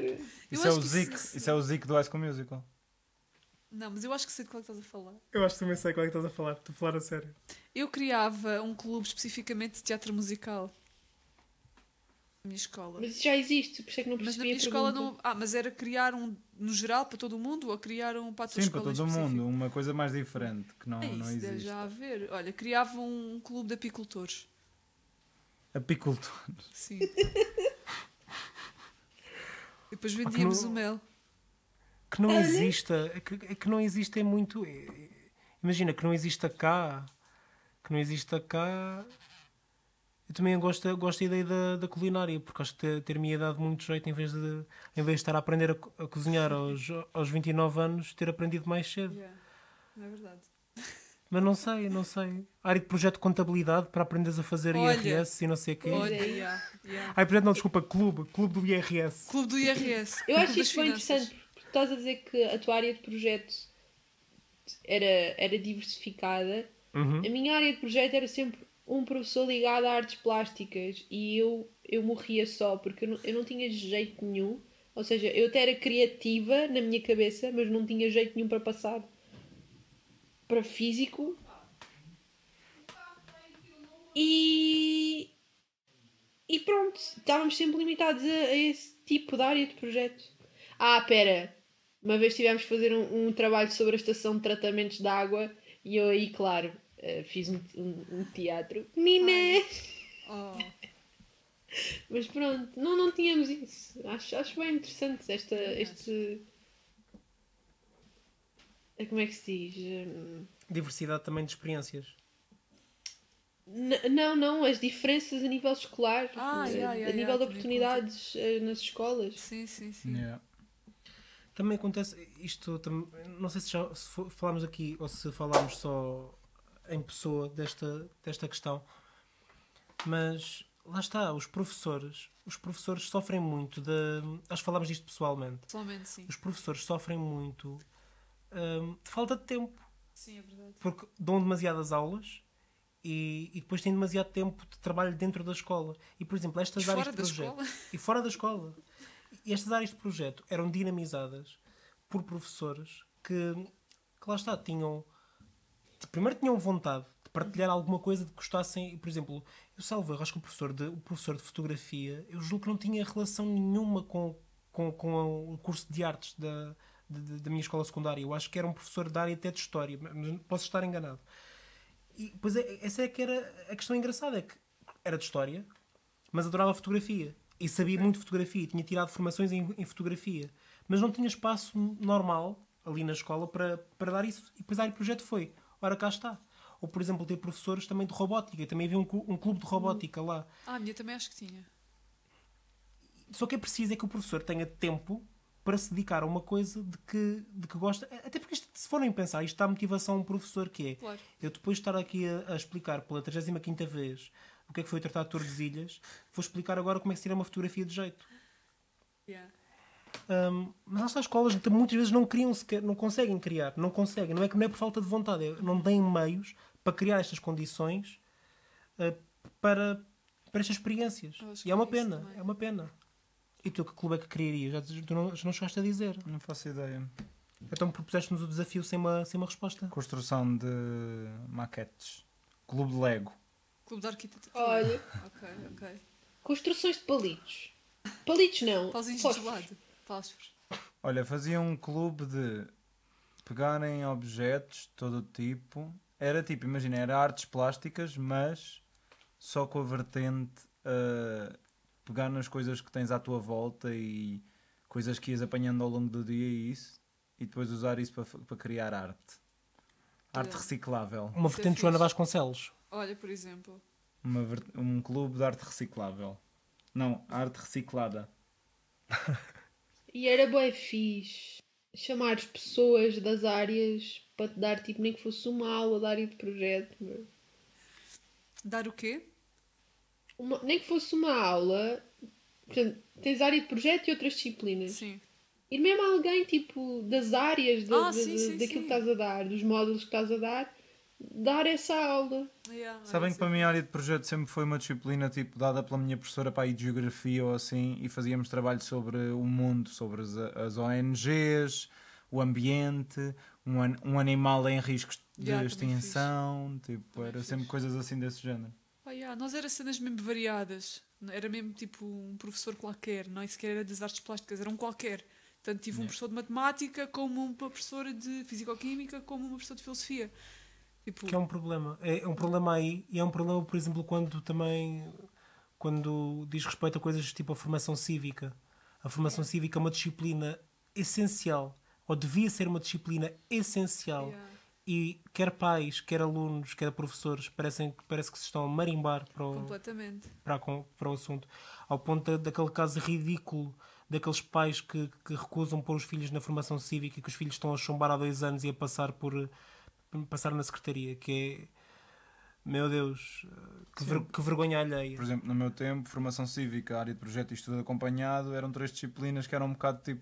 S4: Isso é, o
S2: que
S4: Zik,
S2: isso-
S4: isso é o Zik do High School Musical.
S2: Não, mas eu acho que sei de qual é que estás a falar.
S1: Eu acho que também sei qual é que estás a falar. Estou a falar a sério.
S2: Eu criava um clube especificamente de teatro musical. Na minha escola.
S3: Mas isso já existe, por isso é que não
S2: Mas
S3: percebi
S2: na
S3: a
S2: minha escola
S3: pergunta.
S2: não. Ah, mas era criar um no geral para todo o mundo ou criar um para a tua
S4: Sim, para todo o mundo. Uma coisa mais diferente que não,
S2: É
S4: não
S2: isso, deve
S4: existe.
S2: já haver. Olha, criava um clube de apicultores.
S4: Apicultor.
S2: Sim. E *laughs* depois vendíamos
S1: não-
S2: o mel.
S1: Que não exista, é que, é que não existe é muito. é- é- imagina, que não exista cá. Que não exista cá. Eu também gosto, gosto da ideia da, da culinária, porque acho que ter- ter-me dado muito jeito em vez de, em vez de estar a aprender a, a cozinhar aos, aos 29 anos, ter aprendido mais cedo.
S2: Não é verdade.
S1: Mas não sei, não sei. Área de projeto de contabilidade para aprenderes a fazer
S2: Olha.
S1: IRS e não sei o quê.
S2: Olha,
S3: é
S2: yeah, yeah.
S1: Ai, projeto não, desculpa, clube. Clube do IRS.
S2: Clube do IRS.
S3: Eu acho isto
S2: finanças.
S3: interessante, estás a dizer que a tua área de projeto era, era diversificada.
S1: Uhum.
S3: A minha área de projeto era sempre um professor ligado a artes plásticas e eu, eu morria só porque eu não, eu não tinha jeito nenhum. Ou seja, eu até era criativa na minha cabeça, mas não tinha jeito nenhum para passar para físico. E, e pronto, estávamos sempre limitados a, a esse tipo de área de projeto. Ah, pera, uma vez tivemos que fazer um, um trabalho sobre a estação de tratamentos de água e eu aí, claro, eh, fiz um, um- um teatro. Meninas! *laughs*
S2: Oh.
S3: Mas pronto, não, não tínhamos isso. Acho, acho bem interessante esta, este. eh, Como é que se diz? Hum,
S1: Diversidade também de experiências.
S3: N- Não, não, as diferenças a nível escolar,
S2: Ah,
S3: eh,
S2: yeah, yeah,
S3: a
S2: yeah,
S3: nível de
S2: também
S3: oportunidades nas escolas.
S2: Sim, sim, sim.
S1: Também acontece isto, não sei se já se falámos aqui ou se falámos só em pessoa desta, desta questão, mas lá está, os professores, os professores sofrem muito de. Acho que falámos disto pessoalmente.
S2: Pessoalmente, sim.
S1: Os professores sofrem muito hum, de falta de tempo,
S2: Sim, é verdade.
S1: porque dão demasiadas aulas E, e depois têm demasiado tempo de trabalho dentro da escola. E, por exemplo, estas
S2: E
S1: áreas de
S2: da
S1: projeto.
S2: escola?
S1: E fora da escola. Estas áreas de projeto eram dinamizadas por professores que, que lá está, tinham. Primeiro tinham vontade de partilhar alguma coisa de que gostassem. Por exemplo, eu salvo, eu acho que o professor, de, o professor de fotografia, eu julgo que não tinha relação nenhuma com, com, com o curso de artes da, de- da minha escola secundária. Eu acho que era um professor da área até de história, mas posso estar enganado. E pois é, essa é que era a questão engraçada, é que era de história, mas adorava fotografia. E sabia muito fotografia, tinha tirado formações em, em fotografia, mas não tinha espaço normal ali na escola para, para dar isso. E depois aí o projeto foi, ora cá está. Ou, por exemplo, ter professores também de robótica. Também havia um, um clube de robótica lá.
S2: Ah, a minha também acho que tinha.
S1: Só que é preciso é que o professor tenha tempo para se dedicar a uma coisa de que, de que gosta. Até porque, isto, se forem pensar, isto dá motivação a um professor que é
S2: Claro.
S1: eu depois de estar aqui a, a explicar pela 35 vez o que é que foi o Tratado de Tordesilhas, vou explicar agora como é que se tira uma fotografia de jeito.
S2: Yeah.
S1: Hum, mas estas escolas muitas vezes não criam sequer, não conseguem criar, não conseguem, não é que não é por falta de vontade, é, não têm meios para criar estas condições uh, para, para estas experiências. E é uma
S2: é
S1: pena,
S2: também.
S1: é uma pena. E tu que clube é que criarias? Já, tu não, já não chegaste a dizer.
S4: Não faço ideia.
S1: Então propuseste-nos o desafio sem uma, sem uma resposta.
S4: Construção de maquetes. Clube de Lego.
S2: Clube de arquitetura.
S3: Olha,
S2: Ok, ok.
S3: construções de palitos. Palitos não.
S2: Pauzinhos de
S3: fósforos.
S2: gelado. Fósforos.
S4: Olha, fazia um clube de pegarem objetos de todo o tipo. Era tipo, imagina, era artes plásticas, mas só com a vertente a pegar nas coisas que tens à tua volta e coisas que ias apanhando ao longo do dia e isso, e depois usar isso para, para criar arte. Arte reciclável.
S1: Uma
S2: é
S1: vertente de Joana. Vasconcelos.
S2: Olha, por exemplo.
S4: Uma um clube de arte reciclável. Não, arte reciclada.
S3: E era bué fixe chamar as pessoas das áreas para te dar, tipo, nem que fosse uma aula da área de projeto. meu.
S2: Dar o quê?
S3: Uma- nem que fosse uma aula. Portanto, tens área de projeto e outras disciplinas.
S2: Sim.
S3: E mesmo alguém, tipo, das áreas, da,
S2: Ah,
S3: de-
S2: sim,
S3: de-
S2: sim,
S3: daquilo
S2: sim.
S3: que estás a dar, dos módulos que estás a dar, dar essa aula.
S2: Yeah,
S4: Sabem que para mim a área de projeto sempre foi uma disciplina tipo, dada pela minha professora para de geografia ou assim e fazíamos trabalho sobre o mundo, sobre as, as ONGs, o ambiente, um, an- um animal em riscos de
S2: Yeah,
S4: extinção, tipo,
S2: Também
S4: era
S2: fixe.
S4: sempre coisas assim desse género.
S2: Ah, yeah, Nós era cenas mesmo variadas. Era mesmo tipo um professor qualquer, não é sequer era das artes plásticas, era um qualquer. Tanto tive um
S4: Yeah.
S2: professor de matemática, como uma professora de fisicoquímica, como uma professora de filosofia. Tipo,
S1: Que é um problema. É, é um problema aí e é um problema, por exemplo, quando também quando diz respeito a coisas tipo a formação cívica. A formação cívica é uma disciplina essencial, ou devia ser uma disciplina essencial.
S2: yeah.
S1: E quer pais, quer alunos, quer professores, parecem, parece que se estão a marimbar para o,
S2: completamente.
S1: para, para o assunto. Ao ponto da- daquele caso ridículo daqueles pais que, que recusam pôr os filhos na formação cívica e que os filhos estão a chumbar há dois anos e a passar por passar na secretaria, que é meu Deus, que, ver- que vergonha alheia.
S4: Por exemplo, no meu tempo, formação cívica, área de projeto e estudo acompanhado eram três disciplinas que eram um bocado tipo.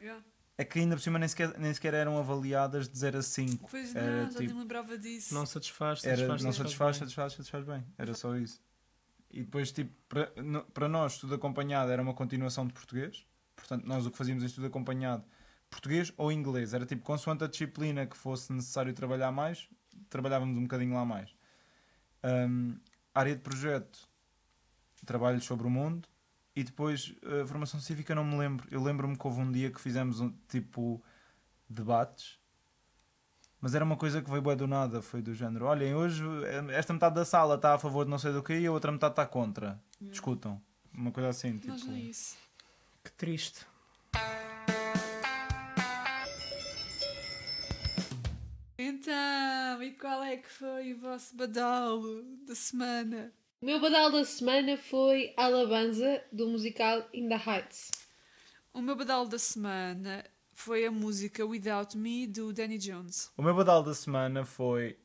S2: Yeah.
S4: É que ainda por cima nem sequer, nem sequer eram avaliadas de 0 a 5.
S2: Pois
S4: Era
S2: não, já
S4: tipo-
S2: nem lembrava disso.
S1: Não satisfaz,
S4: Era,
S1: satisfaz,
S4: não satisfaz, satisfaz, satisfaz bem. Era só isso. E depois, tipo, para, para nós, estudo acompanhado era uma continuação de português. Portanto, nós o que fazíamos em estudo acompanhado, português ou inglês, era tipo, consoante a disciplina que fosse necessário trabalhar mais, trabalhávamos um bocadinho lá mais. Hum, área de projeto, trabalho sobre o mundo. E depois, a formação cívica, não me lembro. Eu lembro-me que houve um dia que fizemos, um, tipo, debates. Mas era uma coisa que veio bué do nada, foi do género. Olhem, hoje eh, esta metade da sala está a favor de não sei do que e a outra metade está contra. Discutam. Uma coisa assim, tipo.
S2: Nós não é isso.
S1: Que triste.
S2: Então, e qual é que foi o vosso badalo da semana?
S3: O meu badal da semana foi Alabanza, do musical In the Heights.
S2: O meu badalo da semana foi a música Without Me do Danny Jones.
S4: O meu badal da semana foi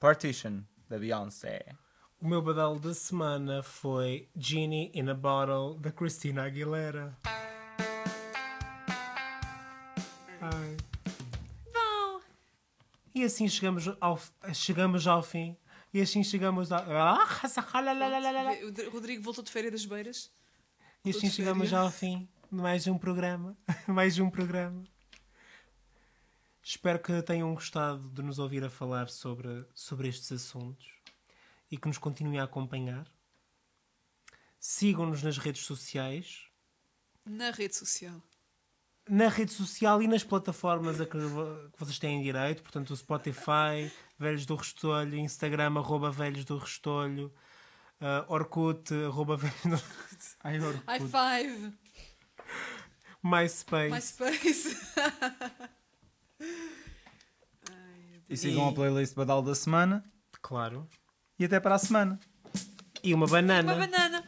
S4: Partition, da Beyoncé.
S1: O meu badalo da semana foi Genie in a Bottle da Christina Aguilera. E assim chegamos ao, chegamos ao fim. E assim chegamos ao. Ah,
S2: Rodrigo voltou de férias das beiras.
S1: E assim chegamos ao fim de mais um programa. *laughs* mais um programa. Espero que tenham gostado de nos ouvir a falar sobre, sobre estes assuntos e que nos continuem a acompanhar. Sigam-nos nas redes sociais,
S2: Na rede social.
S1: Na rede social e nas plataformas a que, vo- que vocês têm direito, portanto o Spotify, Velhos do Restolho, Instagram, arroba Velhos do Restolho, ah, Orkut, arroba Velhos do
S4: Ai, Orkut.
S2: High five!
S1: MySpace.
S2: MySpace!
S4: E sigam a playlist Badal da semana.
S1: Claro.
S4: E até para a semana.
S1: E uma banana.
S2: Uma banana!